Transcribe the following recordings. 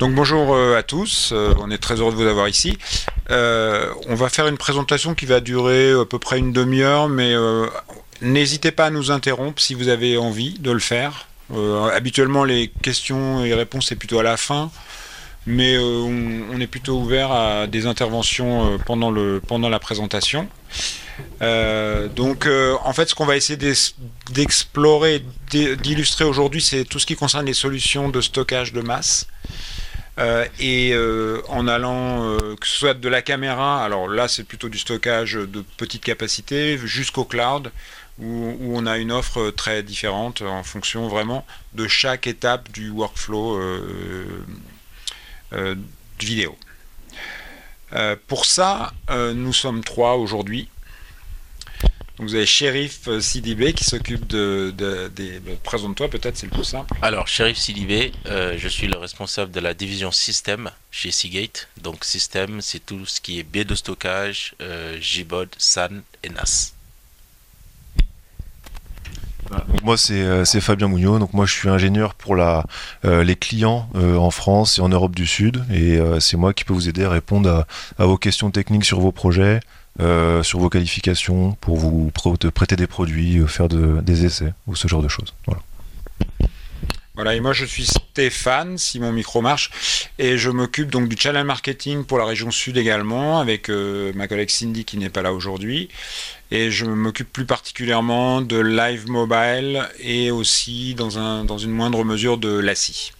Donc bonjour euh, à tous, euh, on est très heureux de vous avoir ici. Euh, on va faire une présentation qui va durer à peu près une demi-heure, mais n'hésitez pas à nous interrompre si vous avez envie de le faire. habituellement les questions et réponses c'est plutôt à la fin, mais on, est plutôt ouvert à des interventions pendant, la présentation. donc en fait ce qu'on va essayer d'explorer, d'illustrer aujourd'hui, c'est tout ce qui concerne les solutions de stockage de masse. Euh, et euh, en allant, euh, que ce soit de la caméra, alors là c'est plutôt du stockage de petite capacité, jusqu'au cloud, où, on a une offre très différente en fonction vraiment de chaque étape du workflow vidéo. pour ça, nous sommes trois aujourd'hui vous avez Sheriff euh, CDB qui s'occupe de, des... Présente-toi peut-être, c'est le plus simple. Alors, Sheriff CDB, euh, je suis le responsable de la division système chez Seagate. Donc, système, c'est tout ce qui est biais de stockage, euh, JBOD, SAN et NAS. Bah, moi c'est Fabien Mougnot, donc moi je suis ingénieur pour la, les clients en France et en Europe du Sud et c'est moi qui peux vous aider à répondre à, vos questions techniques sur vos projets, euh, sur vos qualifications pour vous prêter des produits, euh, faire des essais ou ce genre de choses. Voilà. Voilà, et moi je suis Stéphane, si mon micro marche, et je m'occupe donc du channel marketing pour la région sud également, avec euh, ma collègue Cindy qui n'est pas là aujourd'hui. Et je m'occupe plus particulièrement de live mobile et aussi dans, un, dans une moindre mesure de l'ASI.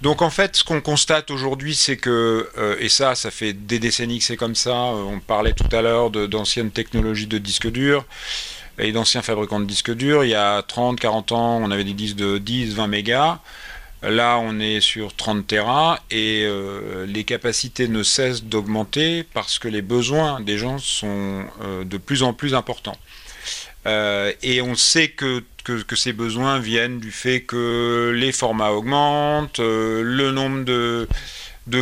Donc en fait, ce qu'on constate aujourd'hui, c'est que, euh, et ça, ça fait des décennies que c'est comme ça, euh, on parlait tout à l'heure d'anciennes technologies de disques durs et d'anciens fabricants de disques durs. Il y a 30, 40 ans, on avait des disques de 10, 20 mégas. Là, on est sur 30 Tera et euh, les capacités ne cessent d'augmenter parce que les besoins des gens sont de plus en plus importants. et on sait que que, ces besoins viennent du fait que les formats augmentent, euh, le nombre de,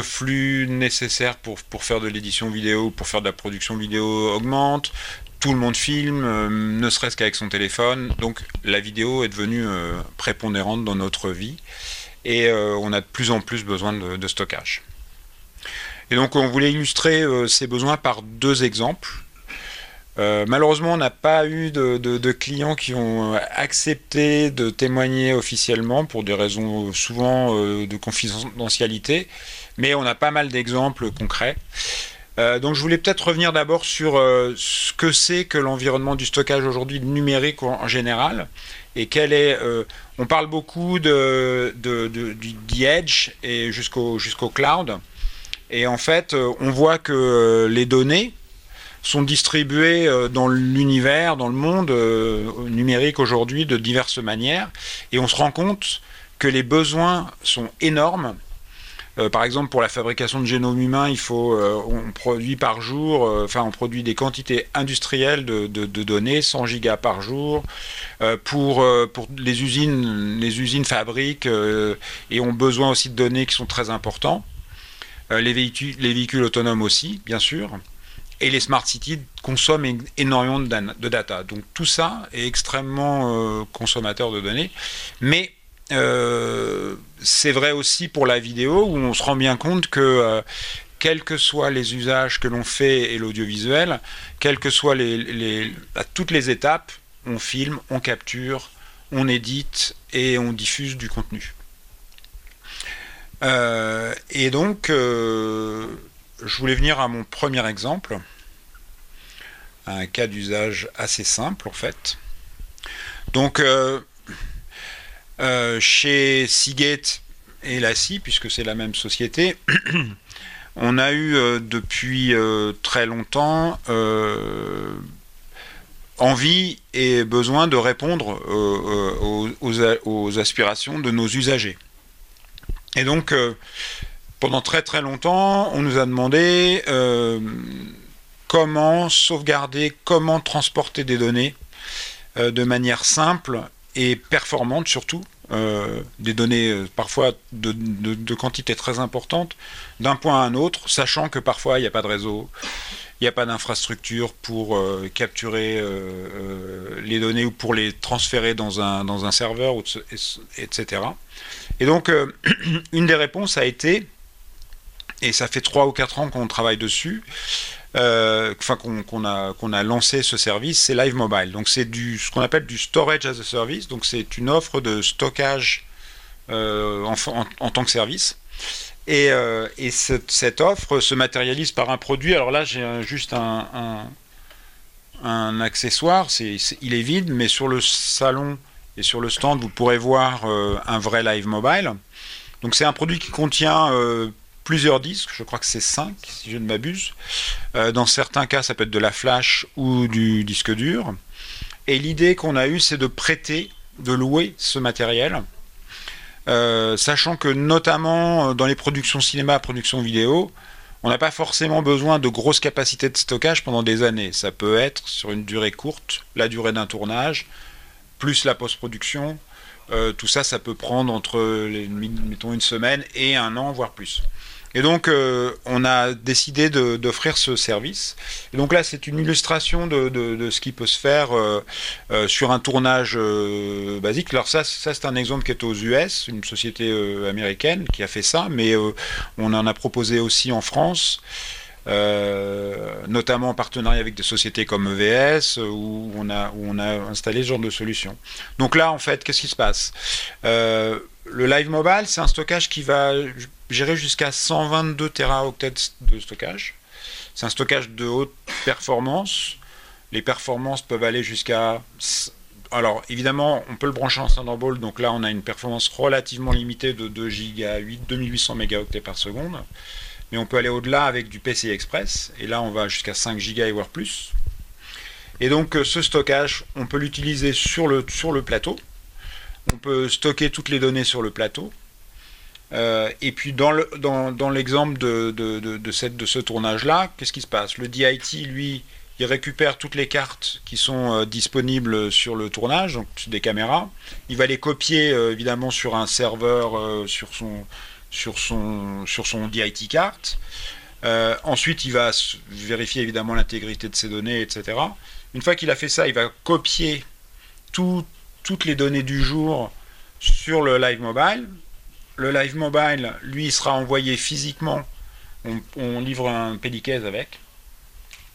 flux nécessaires pour, pour faire de l'édition vidéo, pour faire de la production vidéo augmente, tout le monde filme, euh, ne serait-ce qu'avec son téléphone, donc la vidéo est devenue euh, prépondérante dans notre vie et on a de plus en plus besoin de stockage. Et donc on voulait illustrer ces besoins par deux exemples. Euh, malheureusement, on n'a pas eu de, clients qui ont accepté de témoigner officiellement pour des raisons souvent euh, de confidentialité, mais on a pas mal d'exemples concrets. Euh, donc je voulais peut-être revenir d'abord sur ce que c'est que l'environnement du stockage aujourd'hui numérique en, général et quel est. on parle beaucoup de, du edge et jusqu'au jusqu'au cloud. Et en fait, on voit que les données, sont distribués euh, dans l'univers, dans le monde euh, numérique aujourd'hui de diverses manières. Et on se rend compte que les besoins sont énormes. Euh, par exemple, pour la fabrication de génome humain, il faut, on produit par jour, enfin, on produit des quantités industrielles de, données, 100 gigas par jour. pour, pour les usines, les usines fabriquent et ont besoin aussi de données qui sont très importants. les, véhicules, les véhicules autonomes aussi, bien sûr et les smart cities consomment énormément de, data. Donc tout ça est extrêmement euh, consommateur de données. Mais euh, c'est vrai aussi pour la vidéo où on se rend bien compte que euh, quels que soient les usages que l'on fait et l'audiovisuel, quelles que soient les, à toutes les étapes, on filme, on capture, on édite et on diffuse du contenu. et donc, je voulais venir à mon premier exemple, un cas d'usage assez simple en fait. Donc, euh, euh, chez Seagate et Lassie, puisque c'est la même société, on a eu euh, depuis très longtemps envie et besoin de répondre aux, aspirations de nos usagers. Et donc, pendant très très longtemps, on nous a demandé euh, comment sauvegarder, comment transporter des données euh, de manière simple et performante surtout, euh, des données parfois de, quantité très importante, d'un point à un autre, sachant que parfois il n'y a pas de réseau il n'y a pas d'infrastructure pour capturer les données ou pour les transférer dans un, dans un serveur, etc. Et donc, une des réponses a été, et ça fait 3 ou 4 ans qu'on travaille dessus, enfin qu'on a, qu'on a lancé ce service, c'est Live Mobile. Donc c'est ce qu'on appelle du storage as a service. Donc c'est une offre de stockage en, en, tant que service. Et, euh, cette, offre se matérialise par un produit. Alors là, j'ai juste un, un, accessoire. il est vide, mais sur le salon et sur le stand, vous pourrez voir euh, un vrai live mobile. Donc c'est un produit qui contient euh, plusieurs disques. Je crois que c'est 5, si je ne m'abuse. dans certains cas, ça peut être de la flash ou du disque dur. Et l'idée qu'on a eue, c'est de prêter, de louer ce matériel euh, sachant que notamment euh, dans les productions cinéma, productions vidéo, on n'a pas forcément besoin de grosses capacités de stockage pendant des années. Ça peut être sur une durée courte, la durée d'un tournage, plus la post-production. Euh, tout ça, ça peut prendre entre, mettons, une semaine et un an, voire plus. Et donc, euh, on a décidé d'offrir ce service. Et donc là, c'est une illustration de, ce qui peut se faire euh, sur un tournage basique. Alors ça, ça c'est un exemple qui est aux US, une société américaine qui a fait ça, mais on en a proposé aussi en France. Notamment en partenariat avec des sociétés comme EVS, où on, a, où on a installé ce genre de solution. Donc là, en fait, qu'est-ce qui se passe? Le Live Mobile, c'est un stockage qui va gérer jusqu'à 122 teraoctets de stockage. C'est un stockage de haute performance. Les performances peuvent aller jusqu'à... Alors évidemment, on peut le brancher en Thunderbolt, donc là on a une performance relativement limitée de 2 giga 8, 2800 mégaoctets par seconde. Mais on peut aller au-delà avec du PCI Express, et là on va jusqu'à 5 giga et voire plus. Et donc euh, ce stockage, on peut l'utiliser sur le, sur le plateau. On peut stocker toutes les données sur le plateau. Euh, et puis dans l'exemple dans, de, de, de, cette, de ce tournage-là, qu'est-ce qui se passe? Le DIT, lui, il récupère toutes les cartes qui sont euh, disponibles sur le tournage, donc des caméras. Il va les copier évidemment sur un serveur sur, son, sur, son, sur son DIT carte. ensuite, il va vérifier évidemment l'intégrité de ces données, etc. Une fois qu'il a fait ça, il va copier toutes les données du jour sur le live mobile le live mobile, lui, sera envoyé physiquement. On, livre un pelliquez avec.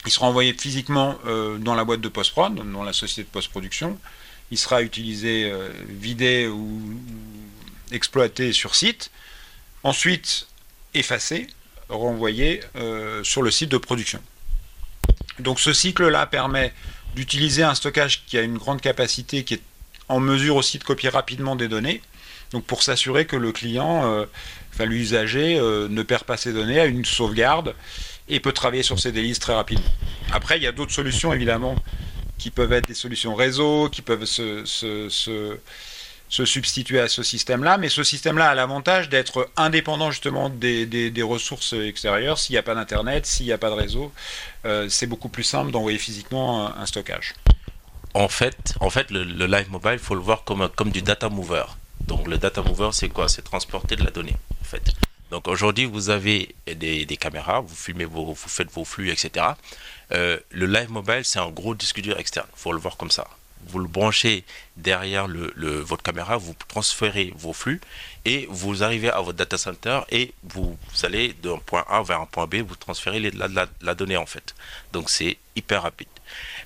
Il sera envoyé physiquement euh, dans la boîte de post-prod, dans la société de post-production. Il sera utilisé, euh, vidé ou, exploité sur site. Ensuite, effacé, renvoyé euh, sur le site de production. Donc ce cycle-là permet d'utiliser un stockage qui a une grande capacité, qui est en mesure aussi de copier rapidement des données, donc pour s'assurer que le client, euh, enfin l'usager, euh, ne perd pas ses données, a une sauvegarde et peut travailler sur ses délices très rapidement. Après, il y a d'autres solutions évidemment qui peuvent être des solutions réseau, qui peuvent se, substituer à ce système-là, mais ce système-là a l'avantage d'être indépendant justement des, ressources extérieures. S'il n'y a pas d'Internet, s'il n'y a pas de réseau, euh, c'est beaucoup plus simple d'envoyer physiquement un, stockage. En fait, en fait le, live mobile, il faut le voir comme, comme du data mover. Donc le data mover, c'est quoi? C'est transporter de la donnée, en fait. Donc aujourd'hui, vous avez des, caméras, vous filmez vos, vous faites vos flux, etc. Euh, le live mobile, c'est un gros disque dur externe. Il faut le voir comme ça. Vous le branchez derrière le, votre caméra, vous transférez vos flux et vous arrivez à votre data center et vous, allez d'un point A vers un point B, vous transférez la, la, donnée en fait. Donc c'est hyper rapide.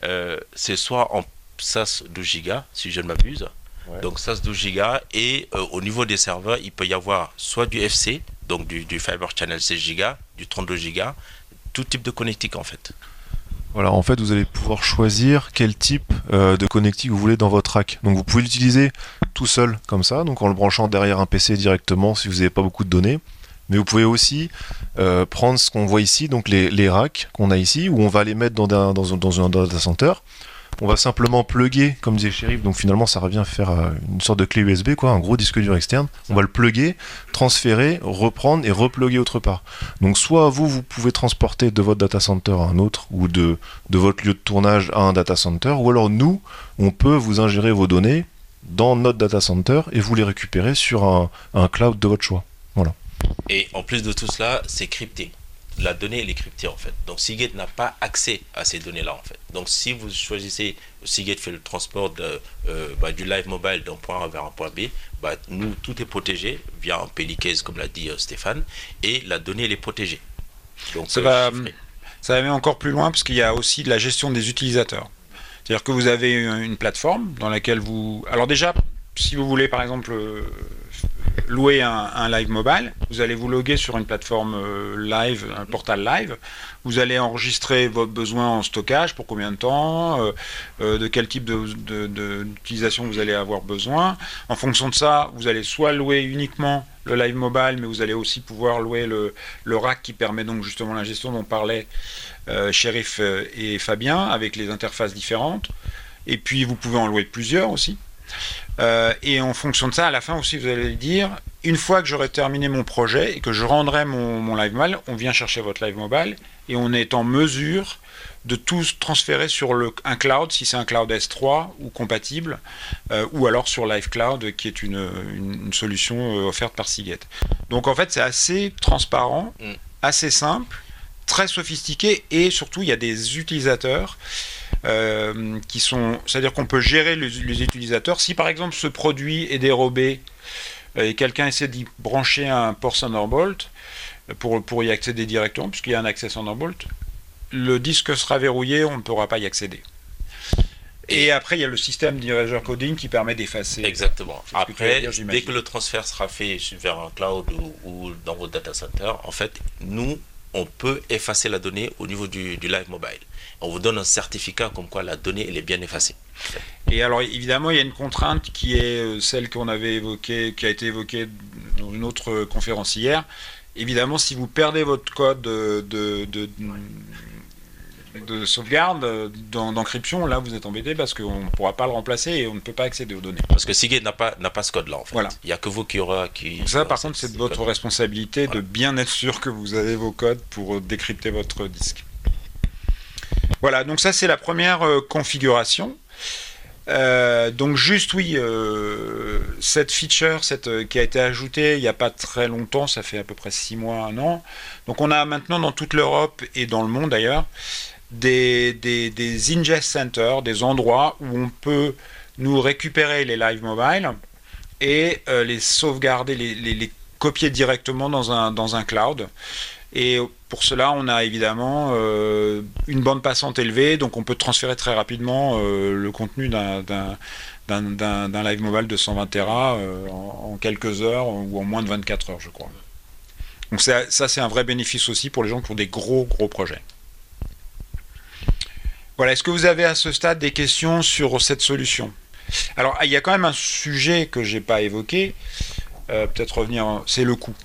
Euh, c'est soit en SAS 12 Go, si je ne m'abuse, donc c'est 12 Go et euh, au niveau des serveurs, il peut y avoir soit du FC, donc du, Fiber Channel 16 Go, du 32 Go, tout type de connectique en fait. Voilà, en fait, vous allez pouvoir choisir quel type euh, de connectique vous voulez dans votre rack. Donc vous pouvez l'utiliser tout seul comme ça, donc en le branchant derrière un PC directement si vous n'avez pas beaucoup de données. Mais vous pouvez aussi euh, prendre ce qu'on voit ici, donc les, racks qu'on a ici, où on va les mettre dans un data center. On va simplement plugger, comme disait Sheriff, donc finalement ça revient à faire euh, une sorte de clé USB, quoi, un gros disque dur externe. On va le plugger, transférer, reprendre et repluguer autre part. Donc soit vous, vous pouvez transporter de votre data center à un autre, ou de, votre lieu de tournage à un data center, ou alors nous, on peut vous ingérer vos données dans notre data center et vous les récupérer sur un, un cloud de votre choix. Voilà. Et en plus de tout cela, c'est crypté. La donnée elle est cryptée en fait. Donc Seagate n'a pas accès à ces données-là en fait. Donc si vous choisissez, Seagate fait le transport de, euh, bah, du live mobile d'un point A vers un point B, bah, nous tout est protégé via un Pelicase comme l'a dit euh, Stéphane, et la donnée elle est protégée. Donc ça, va, ça va aller encore plus loin parce qu'il y a aussi de la gestion des utilisateurs. C'est-à-dire que vous avez une plateforme dans laquelle vous... Alors déjà, si vous voulez par exemple louer un, live mobile, vous allez vous loguer sur une plateforme euh, live, un portal live, vous allez enregistrer votre besoin en stockage, pour combien de temps, euh, euh, de quel type d'utilisation vous allez avoir besoin. En fonction de ça, vous allez soit louer uniquement le live mobile, mais vous allez aussi pouvoir louer le, rack qui permet donc justement la gestion dont parlait Sheriff et Fabien, avec les interfaces différentes. Et puis vous pouvez en louer plusieurs aussi. Euh, et en fonction de ça, à la fin aussi, vous allez dire, une fois que j'aurai terminé mon projet et que je rendrai mon, live mobile, on vient chercher votre live mobile et on est en mesure de tout transférer sur le, un cloud, si c'est un cloud S3 ou compatible, euh, ou alors sur Live Cloud, qui est une, une, solution euh, offerte par Seagate. Donc en fait, c'est assez transparent, mm. assez simple, très sophistiqué, et surtout, il y a des utilisateurs euh, qui sont, c'est-à-dire qu'on peut gérer les, utilisateurs. Si par exemple ce produit est dérobé euh, et quelqu'un essaie d'y brancher un port Thunderbolt euh, pour, pour y accéder directement, puisqu'il y a un accès Thunderbolt, le disque sera verrouillé, on ne pourra pas y accéder. Et après, il y a le système d'erasure coding qui permet d'effacer. Exactement. Après, dès que le transfert sera fait vers un cloud ou, dans votre data center, en fait, nous, on peut effacer la donnée au niveau du, du live mobile on vous donne un certificat comme quoi la donnée elle est bien effacée. Et alors évidemment, il y a une contrainte qui est euh, celle qu'on avait évoquée, qui a été évoquée dans une autre conférence hier. Évidemment, si vous perdez votre code de, de, de, sauvegarde, d'encryption, là vous êtes embêté parce qu'on ne pourra pas le remplacer et on ne peut pas accéder aux données. Parce que Seagate n'a pas, n'a pas ce code-là en fait. Voilà. Il n'y a que vous qui aura qui. Ça, par contre, c'est de votre responsabilité de bien être sûr que vous avez vos codes pour décrypter votre disque. Voilà, donc ça c'est la première euh, configuration. Euh, donc juste oui, euh, cette feature cette, qui a été ajoutée il n'y a pas très longtemps, ça fait à peu près 6 mois, un an. Donc on a maintenant dans toute l'Europe et dans le monde d'ailleurs des, des, ingest centers, des endroits où on peut nous récupérer les live mobile et les sauvegarder, les, les, copier directement dans un, dans un cloud. Et pour cela, on a évidemment euh, une bande passante élevée, donc on peut transférer très rapidement euh, le contenu d'un live mobile de 120 Tera euh, en, quelques heures ou en moins de 24 heures, je crois. Donc ça, c'est un vrai bénéfice aussi pour les gens qui ont des gros, gros projets. Voilà, est-ce que vous avez à ce stade des questions sur cette solution? Alors, il y a quand même un sujet que je n'ai pas évoqué, peut-être revenir, c'est le coût.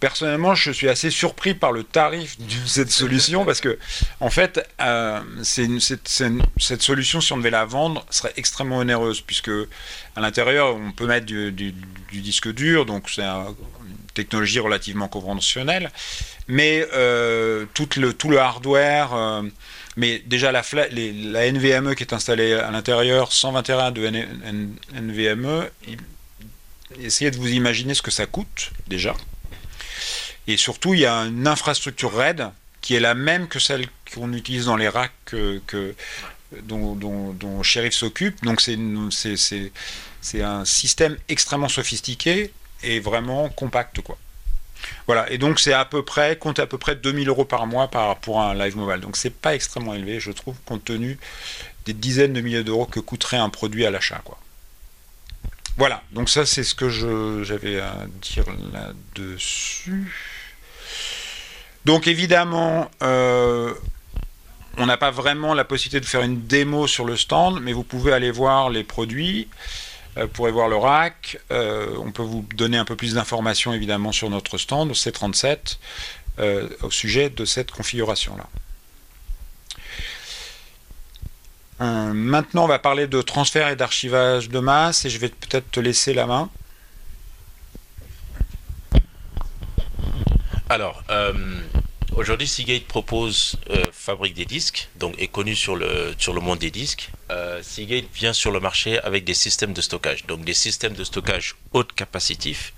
Personnellement, je suis assez surpris par le tarif de cette solution parce que, en fait, euh, cette solution, si on devait la vendre, serait extrêmement onéreuse puisque à l'intérieur, on peut mettre du, disque dur, donc c'est une technologie relativement conventionnelle, mais euh, tout, le, tout le hardware. Euh, mais déjà, la, la NVMe qui est installée à l'intérieur, 121 de NVMe, essayez de vous imaginer ce que ça coûte déjà. Et surtout, il y a une infrastructure RAID qui est la même que celle qu'on utilise dans les racks que, dont, Sheriff s'occupe. Donc c'est un système extrêmement sophistiqué et vraiment compact. quoi. Voilà, et donc c'est à peu près, compte à peu près 2000 euros par mois par, pour un live mobile. Donc c'est pas extrêmement élevé, je trouve, compte tenu des dizaines de milliers d'euros que coûterait un produit à l'achat. Voilà, donc ça c'est ce que j'avais à dire là-dessus. Donc évidemment, euh, on n'a pas vraiment la possibilité de faire une démo sur le stand, mais vous pouvez aller voir les produits, euh, vous pourrez voir le rack, euh, on peut vous donner un peu plus d'informations évidemment sur notre stand C37 au sujet de cette configuration-là. maintenant, on va parler de transfert et d'archivage de masse, et je vais peut-être te laisser la main. Alors, euh, aujourd'hui, Seagate propose, euh, fabrique des disques, donc est connu sur le, sur le monde des disques. Euh, Seagate vient sur le marché avec des systèmes de stockage, donc des systèmes de stockage haute capacitif,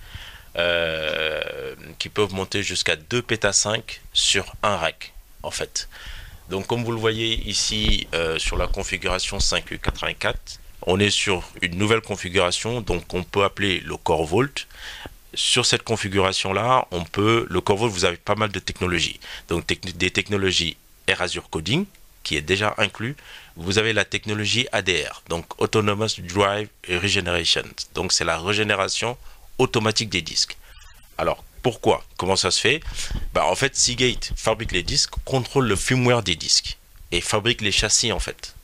qui peuvent monter jusqu'à 2 péta 5 sur un rack, en fait. Donc, comme vous le voyez ici sur la configuration 5U84, on est sur une nouvelle configuration, donc on peut appeler le Core Vault. Sur cette configuration-là, on peut, le Vault, vous avez pas mal de technologies. Donc des technologies Azure Coding, qui est déjà inclus. Vous avez la technologie ADR, donc Autonomous Drive Regeneration. Donc c'est la régénération automatique des disques. Alors pourquoi? Comment ça se fait? Bah, En fait, Seagate fabrique les disques, contrôle le firmware des disques et fabrique les châssis en fait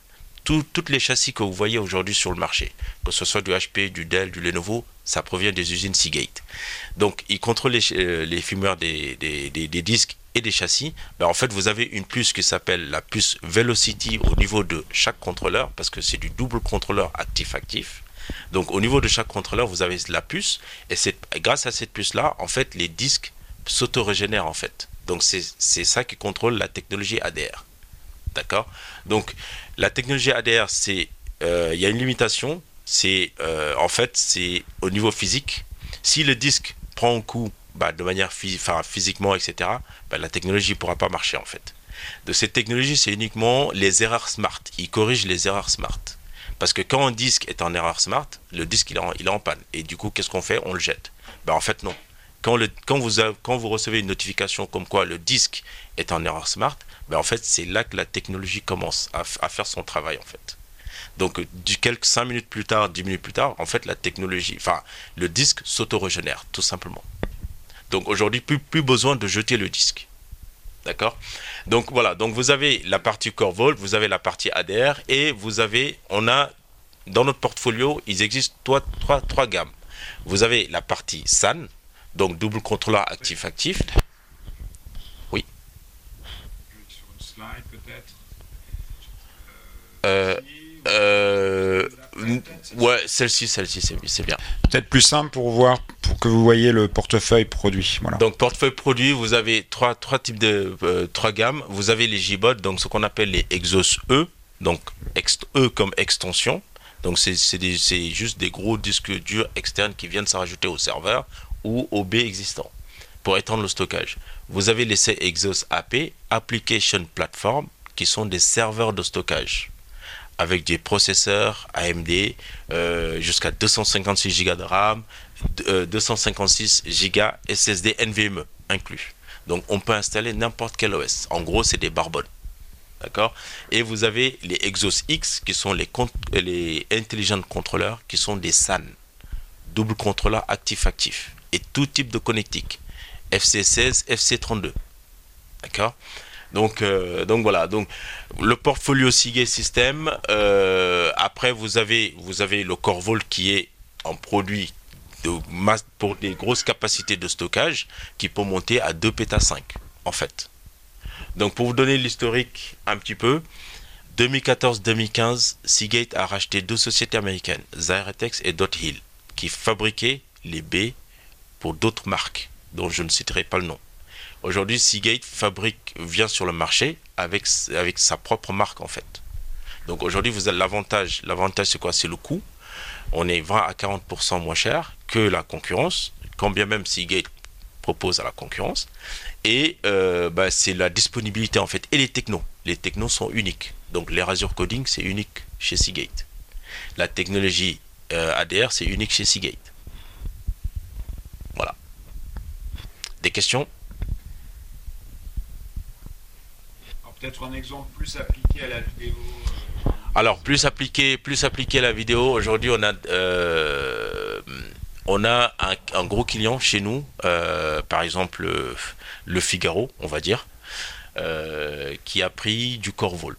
toutes les châssis que vous voyez aujourd'hui sur le marché, que ce soit du HP, du Dell, du Lenovo, ça provient des usines Seagate. Donc, ils contrôlent les, euh, les firmware des, disques et des châssis. Ben, en fait, vous avez une puce qui s'appelle la puce Velocity au niveau de chaque contrôleur, parce que c'est du double contrôleur actif-actif. Donc, au niveau de chaque contrôleur, vous avez la puce, et grâce à cette puce-là, en fait, les disques s'auto-régénèrent, en fait. Donc, c'est ça qui contrôle la technologie ADR. D'accord Donc, la technologie ADR, c'est, euh, il y a une limitation. C'est, euh, en fait, c'est au niveau physique. Si le disque prend un coup bah, de manière physiquement, etc., bah, la technologie ne pourra pas marcher, en fait. De cette technologie, c'est uniquement les erreurs smart. Il corrige les erreurs smart. Parce que quand un disque est en erreur smart, le disque il est en, il panne. Et du coup, qu'est-ce qu'on fait? On le jette. Ben, en fait, non. Quand, vous quand vous recevez une notification comme quoi le disque est en erreur smart, ben en fait, c'est là que la technologie commence à, faire son travail, en fait. Donc, du quelques 5 minutes plus tard, 10 minutes plus tard, en fait, la technologie, enfin, le disque s'auto-régénère, tout simplement. Donc, aujourd'hui, plus, plus besoin de jeter le disque. D'accord? Donc, voilà. Donc, vous avez la partie Core vous avez la partie ADR, et vous avez, on a, dans notre portfolio, il existe trois, trois, trois gammes. Vous avez la partie SAN, donc double contrôleur actif-actif. Euh, euh, ouais, celle-ci, celle-ci, c'est bien. Peut-être plus simple pour voir, pour que vous voyez le portefeuille produit. Voilà. Donc portefeuille produit, vous avez trois, trois types de euh, trois gammes. Vous avez les J-Bot, donc ce qu'on appelle les Exos E, donc E comme extension. Donc c'est juste des gros disques durs externes qui viennent s'ajouter au serveur ou au B existant pour étendre le stockage. Vous avez les Exos AP, Application Platform, qui sont des serveurs de stockage avec des processeurs AMD euh, jusqu'à 256 Go de RAM, 256 Go SSD NVMe inclus. Donc on peut installer n'importe quel OS. En gros, c'est des barbonnes. D'accord? Et vous avez les Exos X qui sont les, les intelligent contrôleurs qui sont des SAN, double contrôleur actif-actif et tout type de connectique. FC16, FC32. D'accord? Donc, euh, donc voilà. Donc le portfolio Seagate System. Euh, après, vous avez, vous avez le Corvol qui est en produit de masse pour des grosses capacités de stockage qui peut monter à 2 péta 5 en fait. Donc pour vous donner l'historique un petit peu, 2014-2015, Seagate a racheté deux sociétés américaines, Zyretex et Dot Hill, qui fabriquaient les B pour d'autres marques dont je ne citerai pas le nom. Aujourd'hui, Seagate fabrique, vient sur le marché avec, avec sa propre marque en fait. Donc aujourd'hui, vous avez l'avantage. L'avantage, c'est quoi? C'est le coût. On est 20 à 40% moins cher que la concurrence, quand bien même Seagate propose à la concurrence. Et euh, bah, c'est la disponibilité en fait. Et les technos. Les technos sont uniques. Donc les Azure Coding, c'est unique chez Seagate. La technologie euh, ADR, c'est unique chez Seagate. Voilà. Des questions? Peut-être un exemple plus appliqué à la vidéo euh, Alors, plus appliqué, plus appliqué à la vidéo, aujourd'hui, on a, euh, un, gros client chez nous, euh, par exemple le Figaro, on va dire, qui a pris du Core Vault.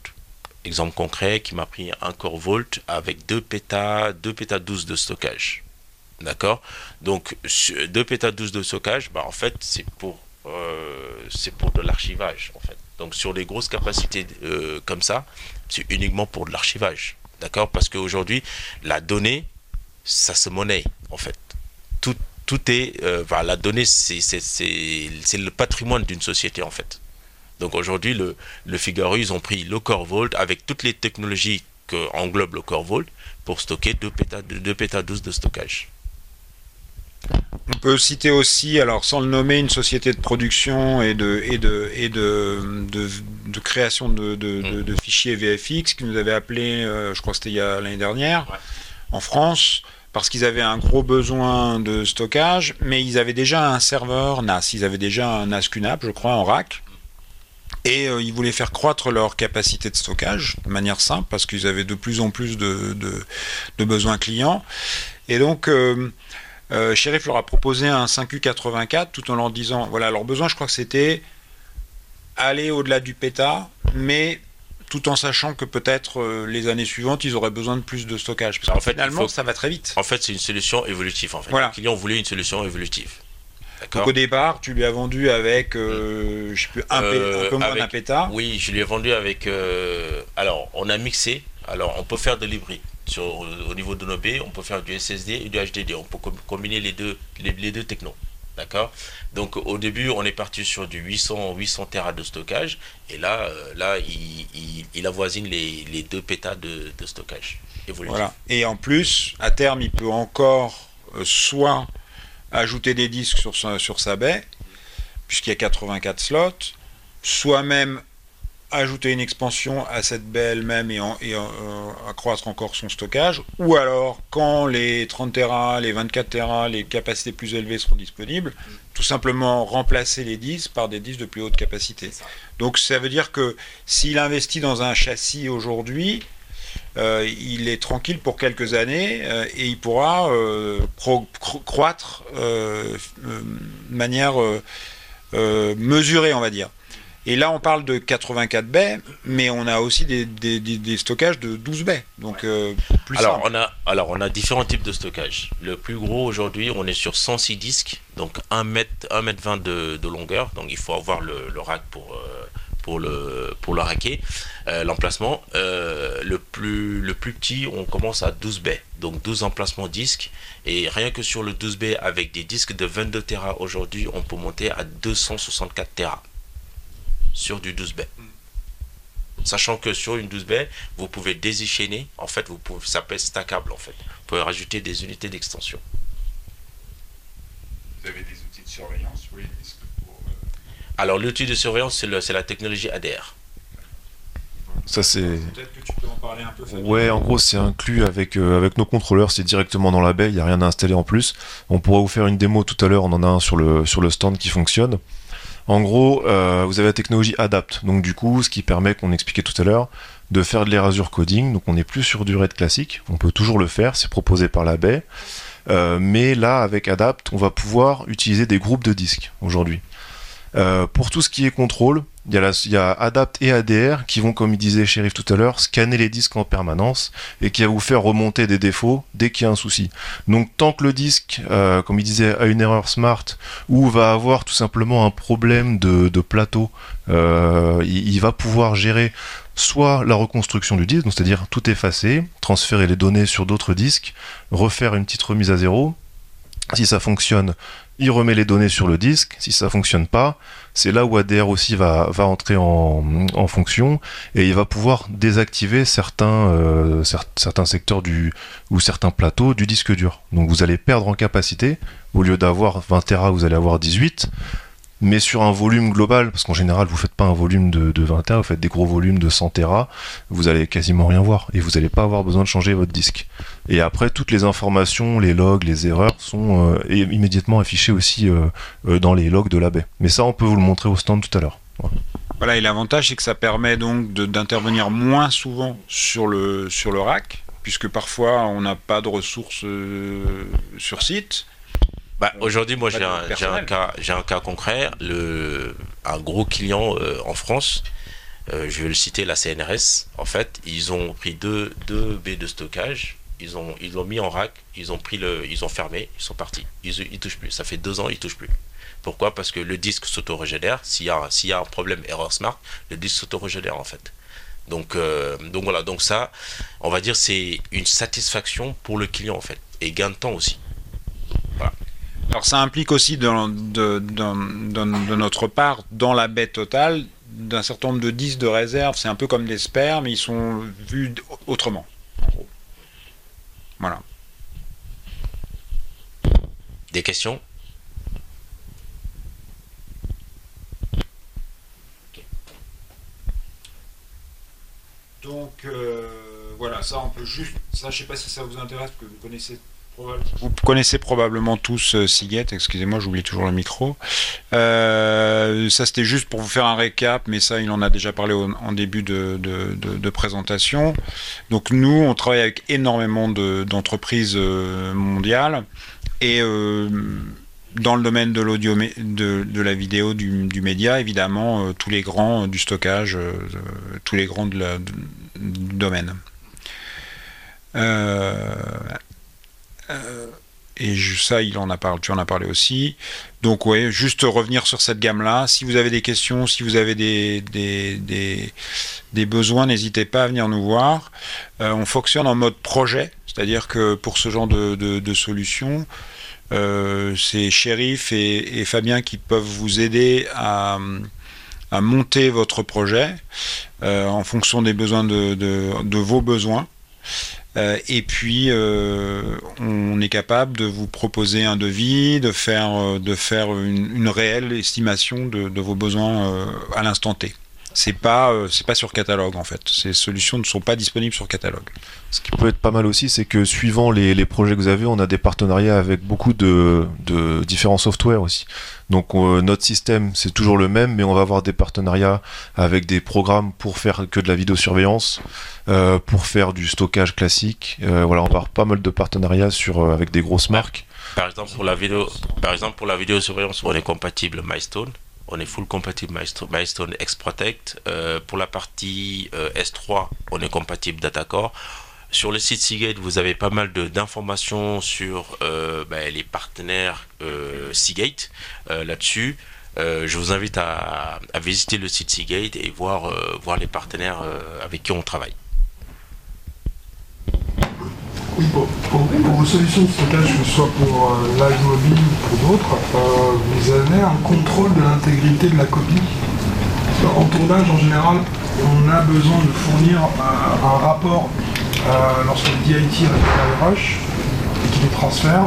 Exemple concret, qui m'a pris un Core Vault avec 2 pétas, 2 pétas 12 de stockage. D'accord? Donc, 2 pétas 12 de stockage, bah, en fait, c'est pour, c'est pour de l'archivage, en fait. Donc sur les grosses capacités euh, comme ça, c'est uniquement pour de l'archivage. D'accord? Parce qu'aujourd'hui, la donnée, ça se monnaie, en fait. Tout, est. Euh, la donnée, c'est le patrimoine d'une société, en fait. Donc aujourd'hui, le, le Figaro, ils ont pris le Core Vault avec toutes les technologies que englobe le Core Vault pour stocker 2 péta, 2 péta 12 de stockage. On peut citer aussi, alors sans le nommer, une société de production et de, et de, et de, de, création de, de, mm. fichiers VFX qui nous avait appelé, euh, je crois que c'était l'année dernière, en France, parce qu'ils avaient un gros besoin de stockage, mais ils avaient déjà un serveur NAS, ils avaient déjà un NAS QNAP, je crois, en rack. Et euh, ils voulaient faire croître leur capacité de stockage de manière simple, parce qu'ils avaient de plus en plus de, de, besoins clients. Et donc, euh, euh, Sheriff leur a proposé un 5U84 tout en leur disant voilà, leur besoin, je crois que c'était aller au-delà du PETA, mais tout en sachant que peut-être euh, les années suivantes, ils auraient besoin de plus de stockage. Parce en fait, finalement, ça va très vite. En fait, c'est une solution évolutive. En fait. Voilà. Les clients voulaient une solution évolutive. Donc au départ, tu lui as vendu avec, euh, je sais plus, un, un peu moins d'un PETA. Oui, je lui ai vendu avec. alors, on a mixé. Alors, on peut faire de l'hybride au niveau de nos B, on peut faire du SSD et du HDD. On peut combiner les deux, les, deux technos. D'accord? Donc au début, on est parti sur du 800, 800 Tera de stockage. Et là, euh, là il, avoisine les, les 2 pétas de, stockage. Voilà. Et en plus, à terme, il peut encore euh, soit ajouter des disques sur sur sa baie, puisqu'il y a 84 slots, soit même ajouter une expansion à cette baie elle-même et, euh, accroître encore son stockage, ou alors quand les 30 Tera, les 24 Tera, les capacités plus élevées seront disponibles, tout simplement remplacer les 10 par des 10 de plus haute capacité. Donc ça veut dire que s'il investit dans un châssis aujourd'hui, euh, il est tranquille pour quelques années euh, et il pourra croître de manière mesurée, on va dire. Et là, on parle de 84 baies, mais on a aussi des, stockages de 12 baies. Donc, euh, plus alors, on a, alors, on a différents types de stockage. Le plus gros aujourd'hui, on est sur 106 disques, donc 1 mètre, 1 mètre 20 de, longueur. Donc, il faut avoir le, rack pour, euh, pour, le, pour le racker, euh, l'emplacement. le, plus, le plus petit, on commence à 12 baies, donc 12 emplacements disques. Et rien que sur le 12 baies, avec des disques de 22 Tera aujourd'hui, on peut monter à 264 Tera sur du 12 b Sachant que sur une 12 b vous pouvez déséchaîner, en fait, vous pouvez, ça peut être stackable en fait. Vous pouvez rajouter des unités d'extension. Vous avez des outils de surveillance pour disques Alors l'outil de surveillance, c'est la technologie ADR. Ça c'est. Peut-être que tu peux en parler un peu. Ouais, en gros, c'est inclus avec euh, avec nos contrôleurs, c'est directement dans la baie, il n'y a rien à installer en plus. On pourra vous faire une démo tout à l'heure, on en a un sur le sur le stand qui fonctionne. En gros, euh, vous avez la technologie Adapt, donc du coup, ce qui permet, qu'on expliquait tout à l'heure, de faire de l'erasure coding. Donc on n'est plus sur du RAID classique, on peut toujours le faire, c'est proposé par la baie. Euh, mais là, avec Adapt, on va pouvoir utiliser des groupes de disques aujourd'hui. Euh, pour tout ce qui est contrôle, il y, a Adapt et ADR qui vont, comme il disait Sheriff tout à l'heure, scanner les disques en permanence et qui va vous faire remonter des défauts dès qu'il y a un souci. Donc tant que le disque, euh, comme il disait, a une erreur smart ou va avoir tout simplement un problème de, plateau, euh, il, va pouvoir gérer soit la reconstruction du disque, c'est-à-dire tout effacer, transférer les données sur d'autres disques, refaire une petite remise à zéro. Si ça fonctionne, il remet les données sur le disque. Si ça fonctionne pas, c'est là où ADR aussi va, entrer en, fonction et il va pouvoir désactiver certains, euh, secteurs ou certains plateaux du disque dur. Donc vous allez perdre en capacité. Au lieu d'avoir 20 Tera, vous allez avoir 18 mais sur un volume global, parce qu'en général vous faites pas un volume de, de 20 Tera, vous faites des gros volumes de 100 Tera, vous allez quasiment rien voir et vous n'allez pas avoir besoin de changer votre disque. Et après toutes les informations, les logs, les erreurs sont euh, immédiatement affichées aussi euh, euh, dans les logs de la baie. Mais ça on peut vous le montrer au stand tout à l'heure. Voilà. et l'avantage c'est que ça permet donc d'intervenir moins souvent sur le, sur le rack, puisque parfois on n'a pas de ressources sur site. Bah, aujourd'hui, moi, j'ai un, un, cas, un cas concret. Le, un gros client euh, en France, euh, je vais le citer, la CNRS. En fait, ils ont pris deux, deux baies de stockage. Ils ont, ils l'ont mis en rack. Ils ont pris le, ils ont fermé. Ils sont partis. Ils, ils touchent plus. Ça fait deux ans, ils touchent plus. Pourquoi? Parce que le disque s'auto-régénère. S'il y y a un problème erreur smart, le disque s'auto-régénère en fait. Donc, euh, donc voilà. Donc ça, on va dire, c'est une satisfaction pour le client en fait et gain de temps aussi. Alors ça implique aussi de, notre part, dans la baie totale, d'un certain nombre de disques de réserve. C'est un peu comme des spares, mais ils sont vus autrement. Voilà. Des questions Donc euh, voilà, ça on peut juste, ça je sais pas si ça vous intéresse, que vous connaissez vous connaissez probablement tous euh, Seagate, excusez-moi, j'oublie toujours le micro. Euh, ça, c'était juste pour vous faire un récap, mais ça, il en a déjà parlé en début de, présentation. Donc, nous, on travaille avec énormément d'entreprises euh, mondiales et dans le domaine de l'audio, de, la vidéo, du, média, évidemment, tous les grands du stockage, tous les grands du domaine. Euh, et ça, il en a parlé, tu en as parlé aussi. Donc, ouais, juste revenir sur cette gamme-là. Si vous avez des questions, si vous avez des, des, besoins, n'hésitez pas à venir nous voir. Euh, on fonctionne en mode projet, c'est-à-dire que pour ce genre de, de, solutions, euh, c'est Shérif et, Fabien qui peuvent vous aider à, à monter votre projet en fonction des besoins de, de vos besoins. Euh, et puis, euh, on est capable de vous proposer un devis, de faire, euh, de faire une, réelle estimation de, vos besoins à l'instant T. C'est pas, c'est pas sur catalogue en fait. Ces solutions ne sont pas disponibles sur catalogue. Ce qui peut être pas mal aussi, c'est que suivant les, projets que vous avez, on a des partenariats avec beaucoup de, différents softwares aussi. Donc notre système, c'est toujours le même, mais on va avoir des partenariats avec des programmes pour faire que de la vidéosurveillance, euh, pour faire du stockage classique. Euh, voilà, on va avoir pas mal de partenariats sur, euh, avec des grosses marques. Par exemple, pour la vidéo, par exemple, pour la vidéosurveillance, on est compatible Milestone. On est full compatible Milestone X Protect. pour la partie S3, on est compatible Datacore. Sur le site Seagate, vous avez pas mal d'informations sur ben, les partenaires Seagate là-dessus. je vous invite à, à, visiter le site Seagate et voir, voir les partenaires avec qui on travaille pour, vos solutions de stockage, que ce soit pour euh, Mobile ou pour d'autres, euh, vous avez un contrôle de l'intégrité de la copie. En tournage, en général, on a besoin de fournir euh, un rapport lorsque le DIT récupère les rushs et qu'il les transfère.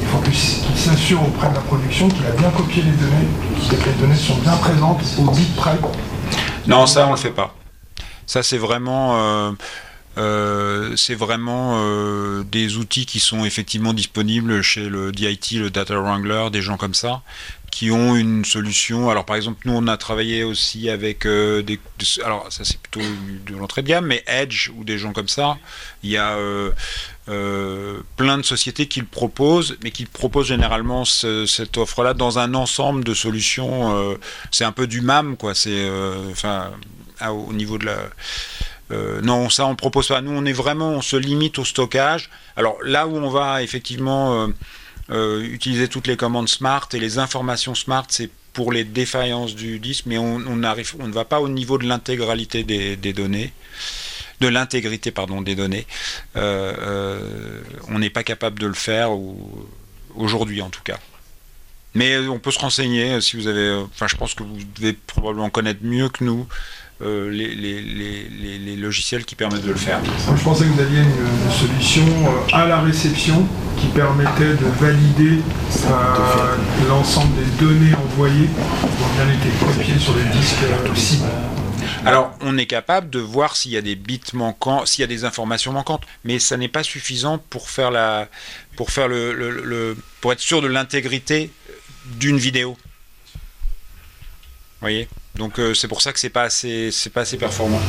Il faut qu'il s'assure auprès de la production qu'il a bien copié les données que les données sont bien présentes au bit près. Non, ça, on ne le fait pas. Ça, c'est vraiment euh, c'est vraiment euh, des outils qui sont effectivement disponibles chez le DIT, le Data Wrangler, des gens comme ça, qui ont une solution. Alors par exemple, nous on a travaillé aussi avec euh, des, alors ça c'est plutôt de l'entrée de gamme, mais Edge ou des gens comme ça. Il y a plein de sociétés qui le proposent, mais qui proposent généralement cette offre-là dans un ensemble de solutions. c'est un peu du MAM, quoi. C'est enfin au niveau de la euh, non, ça on propose pas. Nous, on est vraiment, on se limite au stockage. Alors là où on va effectivement euh, euh, utiliser toutes les commandes smart et les informations smart, c'est pour les défaillances du disque, mais on, ne va pas au niveau de l'intégralité des, données de l'intégrité pardon des données. on n'est pas capable de le faire aujourd'hui en tout cas. Mais on peut se renseigner si vous avez. Enfin, je pense que vous devez probablement connaître mieux que nous euh, les, les, logiciels qui permettent de le faire. Je pensais que vous aviez une, solution euh, à la réception qui permettait de valider euh, l'ensemble des données envoyées qui ont bien été copiées sur les disques cibles. Alors, on est capable de voir s'il y a des bits manquants, s'il y a des informations manquantes, mais ça n'est pas suffisant pour faire la, pour faire le pour être sûr de l'intégrité d'une vidéo. Vous voyez? Donc euh, c'est pour ça que c'est pas assez, c'est pas assez performant.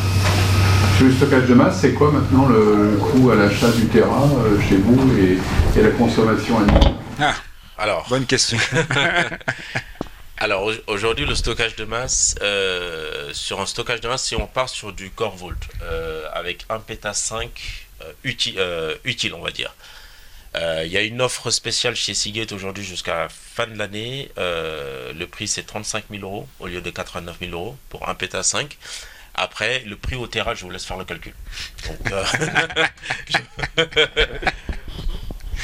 Sur le stockage de masse, c'est quoi maintenant le, coût à l'achat du terrain euh, chez vous et, la consommation annuelle Ah, alors. Bonne question. alors aujourd'hui, le stockage de masse, euh, sur un stockage de masse, si on part sur du Core Vault avec un PETA 5 utile, utile, on va dire. Il y a une offre spéciale chez Seagate aujourd'hui jusqu'à fin de l'année, euh, le prix c'est 35 000 euros au lieu de 89 000 euros pour un PETA 5. Après, le prix au terrain, je vous laisse faire le calcul. Euh,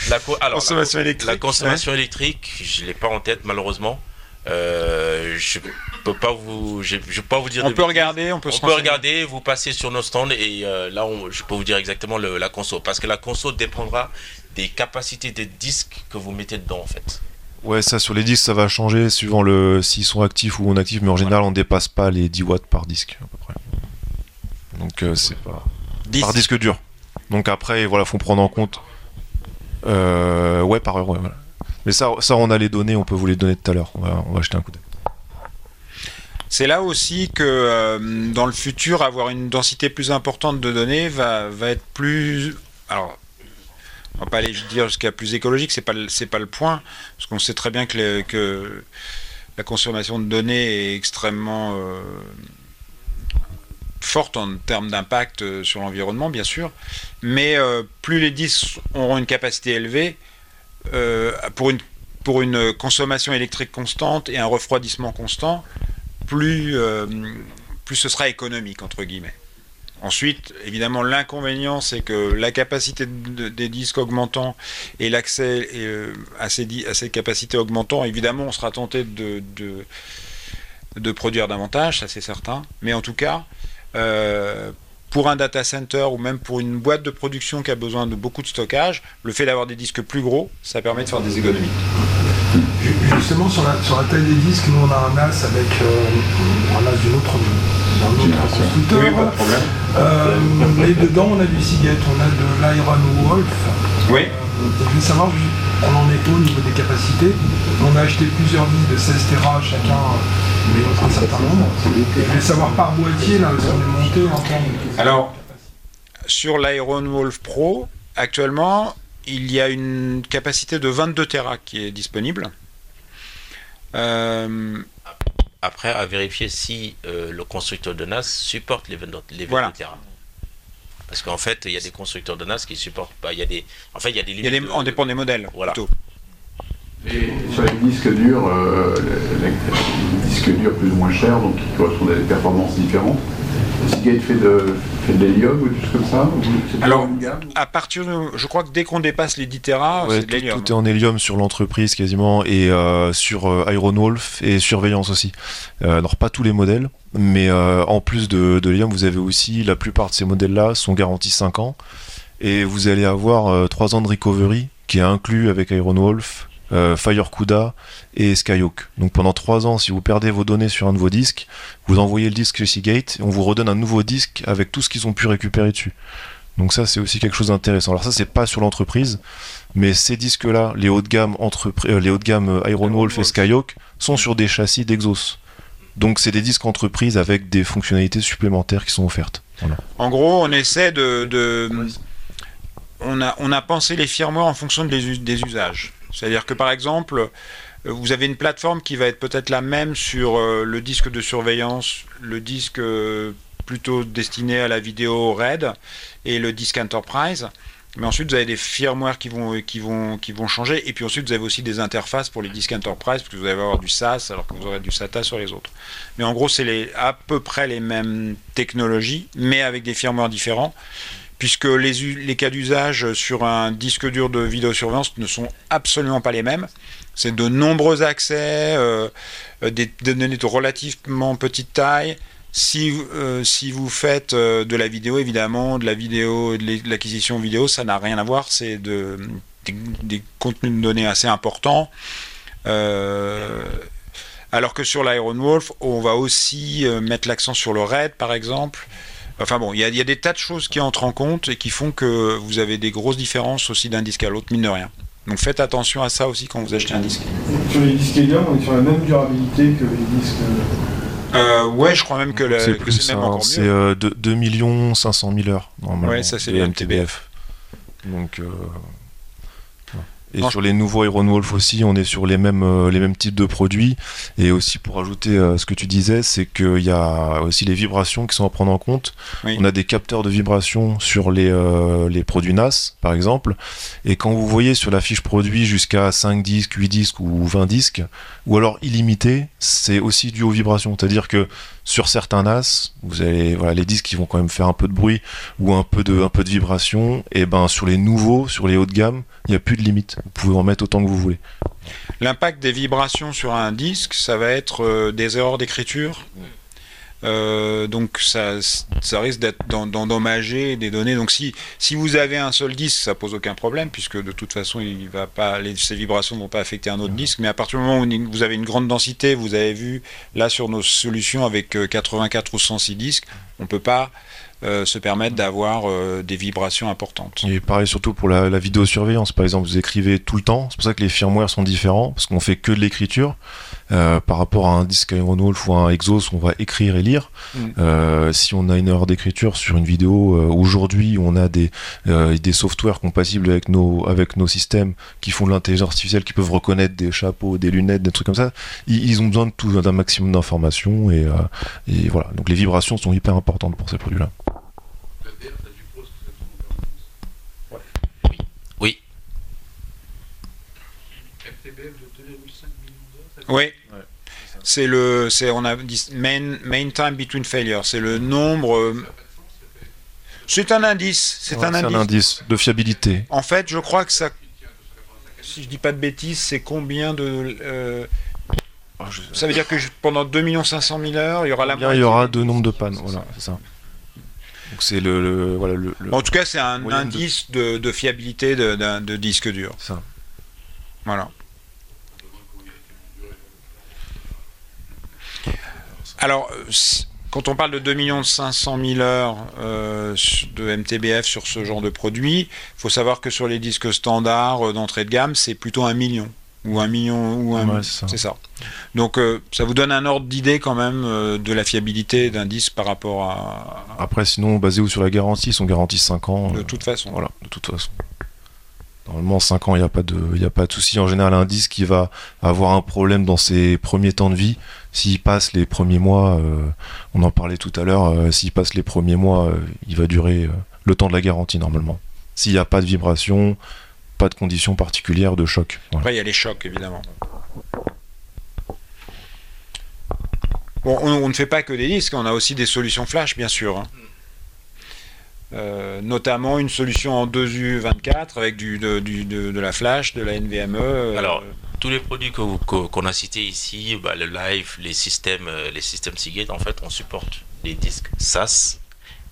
la, consommation électrique, la consommation électrique, je ne l'ai pas en tête malheureusement. Euh, je peux pas vous, je, peux pas vous dire. On peut regarder, on peut. On peut regarder, vous passez sur nos stands et là, je peux vous dire exactement la conso, parce que la conso dépendra des capacités des disques que vous mettez dedans en fait. Ouais, ça sur les disques, ça va changer suivant le s'ils sont actifs ou non actifs, mais en général, on dépasse pas les 10 watts par disque à peu près. Donc euh, c'est pas 10. par disque dur. Donc après, voilà, faut prendre en compte. Euh, ouais, par heure, ouais, voilà. Mais ça, ça, on a les données, on peut vous les donner tout à l'heure. On va, on va jeter un coup d'œil. C'est là aussi que euh, dans le futur, avoir une densité plus importante de données va, va être plus. Alors, on va pas aller dire jusqu'à plus écologique, c'est pas c'est pas le point, parce qu'on sait très bien que, la consommation de données est extrêmement euh, forte en termes d'impact euh, sur l'environnement, bien sûr, mais euh, plus les disques auront une capacité élevée pour une pour une consommation électrique constante et un refroidissement constant, plus, plus ce sera économique, entre guillemets. Ensuite, évidemment, l'inconvénient, c'est que la capacité de- des disques augmentant et l'accès euh, à, ces, capacités augmentant, évidemment, on sera tenté de, produire davantage, ça c'est certain. Mais en tout cas, euh, pour un data center ou même pour une boîte de production qui a besoin de beaucoup de stockage, le fait d'avoir des disques plus gros, ça permet de faire des économies. Ju- Justement, sur la, sur la taille des disques, nous on a un NAS avec euh, un NAS d'une autre. Constructeur. Oui, pas de problème. Euh, mais dedans, on a du Seagate, on a de l'Iron Wolf. Oui. Euh, je veux savoir, on en est au niveau des capacités. On a acheté plusieurs disques de 16 Tera chacun, euh, mais un certain nombre. Et je voulais savoir par boîtier, là, parce qu'on est monté en termes de Alors, sur l'Iron Wolf Pro, actuellement, il y a une capacité de 22 Tera qui est disponible. Euh, Après, à vérifier si euh, le constructeur de NAS supporte les 22, les 22 Voilà. Parce qu'en fait, il y a des constructeurs de NAS qui supportent pas. Il y a des, en fait, il y a des il y a limites. des, de- on dépend des modèles. Voilà. plutôt. Et sur les disques durs, euh, les, les disques durs plus ou moins chers, donc qui correspondent à des performances différentes. Seagate fait de, fait de l'hélium ou des choses comme ça Alors, À partir de, je crois que dès qu'on dépasse les 10 Tera, Ouais, c'est de tout, l'hélium. tout est en hélium sur l'entreprise quasiment et euh, sur euh, Iron Wolf et surveillance aussi. Euh, alors pas tous les modèles, mais euh, en plus de, de l'hélium, vous avez aussi la plupart de ces modèles-là sont garantis 5 ans et vous allez avoir 3 ans de recovery qui est inclus avec Iron Wolf, euh, FireCuda et Skyhawk. Donc pendant 3 ans, si vous perdez vos données sur un de vos disques, vous envoyez le disque chez Seagate et on vous redonne un nouveau disque avec tout ce qu'ils ont pu récupérer dessus. Donc ça c'est aussi quelque chose d'intéressant. Alors ça c'est pas sur l'entreprise, mais ces disques-là, les hauts de gamme euh, les hauts de gamme euh, Iron Iron Wolf et. Skyhawk, sont sur des châssis d'Exos. Donc c'est des disques entreprises avec des fonctionnalités supplémentaires qui sont offertes. Voilà. En gros, on essaie de, de- on a on a pensé les firmware en fonction des, us- des usages. C'est-à-dire que par exemple, euh, vous avez une plateforme qui va être peut-être la même sur euh, le disque de surveillance, le disque euh, plutôt destiné à la vidéo RAID et le disque Enterprise. Mais ensuite, vous avez des firmware qui vont, changer. Et puis ensuite, vous avez aussi des interfaces pour les disques Enterprise, parce que vous allez avoir du SAS, alors que vous aurez du SATA sur les autres. Mais en gros, c'est à peu près les mêmes technologies, mais avec des firmware différents, puisque les, cas d'usage sur un disque dur de vidéosurveillance ne sont absolument pas les mêmes. C'est de nombreux accès, euh, euh, des, données de relativement petite taille. Si, vous faites euh, de la vidéo, évidemment, de la vidéo, de l'acquisition vidéo, ça n'a rien à voir. C'est de, des, contenus de données assez importants. Alors que sur l'Iron Wolf, on va aussi mettre l'accent sur le RAID, par exemple. Enfin bon, il y, a- il y a des tas de choses qui entrent en compte et qui font que vous avez des grosses différences aussi d'un disque à l'autre, mine de rien. Donc faites attention à ça aussi quand vous achetez un disque. Sur les disques Helium, on est sur la même durabilité que les disques. Euh, ouais, je crois même que, la- c'est plus, c'est hein, encore c'est mieux. euh, deux- 2 millions 500 000 heures normalement. Ouais, ça, c'est les MTBF. Donc euh. Et Non, sur les nouveaux Iron Wolf aussi, on est sur les mêmes, euh, les mêmes types de produits. Et aussi pour ajouter euh, ce que tu disais, c'est qu'il y a aussi les vibrations qui sont à prendre en compte. Oui. On a des capteurs de vibrations sur les, euh, les produits NAS, par exemple. Et quand vous voyez sur la fiche produit jusqu'à 5 disques, 8 disques ou 20 disques, ou alors illimité, c'est aussi dû aux vibrations. C'est-à-dire que sur certains NAS, vous avez voilà, les disques qui vont quand même faire un peu de bruit ou un peu de, un peu de vibration. Et ben sur les nouveaux, sur les hauts de gamme, il n'y a plus de limite. Vous pouvez en mettre autant que vous voulez. L'impact des vibrations sur un disque, ça va être euh, des erreurs d'écriture. Euh, donc ça, ça risque d'endommager des données. Donc si, si vous avez un seul disque, ça pose aucun problème puisque de toute façon, il va pas, les, ces vibrations ne vont pas affecter un autre disque. Mais à partir du moment où vous avez une grande densité, vous avez vu là sur nos solutions avec euh, 84 ou 106 disques, on peut pas euh, se permettent d'avoir euh, des vibrations importantes. Et pareil surtout pour la, la vidéosurveillance, par exemple, vous écrivez tout le temps, c'est pour ça que les firmware sont différents, parce qu'on fait que de l'écriture, euh, par rapport à un disque Iron Wolf ou un Exos, on va écrire et lire. Mm. Euh, si on a une erreur d'écriture sur une vidéo, euh, aujourd'hui on a des, euh, des softwares compatibles avec nos, avec nos systèmes qui font de l'intelligence artificielle, qui peuvent reconnaître des chapeaux, des lunettes, des trucs comme ça, ils, ils ont besoin de tout, d'un maximum d'informations et, euh, et voilà. Donc les vibrations sont hyper importantes pour ces produits-là. Oui, Oui. C'est le, c'est on a dit main, main time between failures. C'est le nombre. euh, C'est un indice. C'est Ouais, un indice. indice de fiabilité. En fait, je crois que ça. Si je dis pas de bêtises, c'est combien de. euh, ça veut dire que pendant 2 500 000 heures, il y aura la moitié il y aura deux nombres de pannes, voilà, c'est ça. Donc c'est le, le- voilà le, le- En tout cas, c'est un de- indice de, de fiabilité de, d'un- de disque dur. ça. Voilà. Alors, euh, quand on parle de 2 500 000 heures euh, de MTBF sur ce genre de produit, il faut savoir que sur les disques standards euh, d'entrée de gamme, c'est plutôt un million. Ou un million, ou un. Ouais, c'est ça. Donc, euh, ça vous donne un ordre d'idée quand même euh, de la fiabilité d'un disque par rapport à. Après, sinon, basé sur la garantie, ils sont garantis 5 ans. De toute façon. Voilà, de toute façon. Normalement, 5 ans, il n'y a pas de, il a pas de souci. En général, un disque qui va avoir un problème dans ses premiers temps de vie, s'il passe les premiers mois, euh, on en parlait tout à l'heure, euh, s'il passe les premiers mois, euh, il va durer le temps de la garantie normalement. S'il n'y a pas de vibration, pas de conditions particulières de choc. Après, il y a les chocs, évidemment. Bon, on, on ne fait pas que des disques, on a aussi des solutions flash, bien sûr. hein. Euh, notamment une solution en 2U24 avec du, de, de- de la flash, de la NVMe. euh, Alors, tous les produits vous- que- qu'on a cités ici, bah, le live, les systèmes, euh, les systèmes Seagate, en fait, on supporte des disques SAS,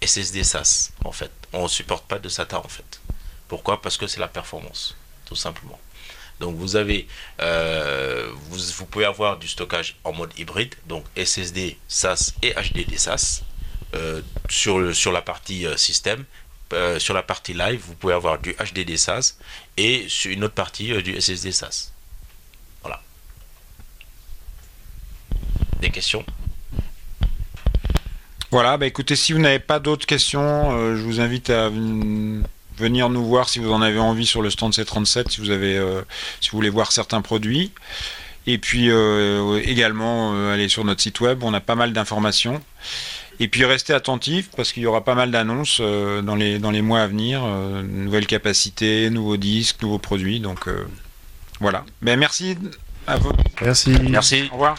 SSD SAS, en fait. On supporte pas de SATA, en fait. Pourquoi? Parce que c'est la performance, tout simplement. Donc vous avez, vous, vous pouvez avoir du stockage en mode hybride, donc SSD SAS et HDD SAS. Euh, sur, la partie euh, système, euh, sur la partie live, vous pouvez avoir du HDD SAS et une autre partie du SSD SAS. Voilà. Des questions? Voilà, bah écoutez, si vous n'avez pas d'autres questions, je vous invite à ven- venir nous voir si vous en avez envie sur le stand C37, si vous avez, si vous voulez voir certains produits. Et puis également aller sur notre site web, on a pas mal d'informations. Et puis restez attentifs parce qu'il y aura pas mal d'annonces euh, dans, les, dans les mois à venir, euh, nouvelles capacités, nouveaux disques, nouveaux produits. Donc euh, voilà. Ben, merci à vous. Merci. Merci. Au revoir.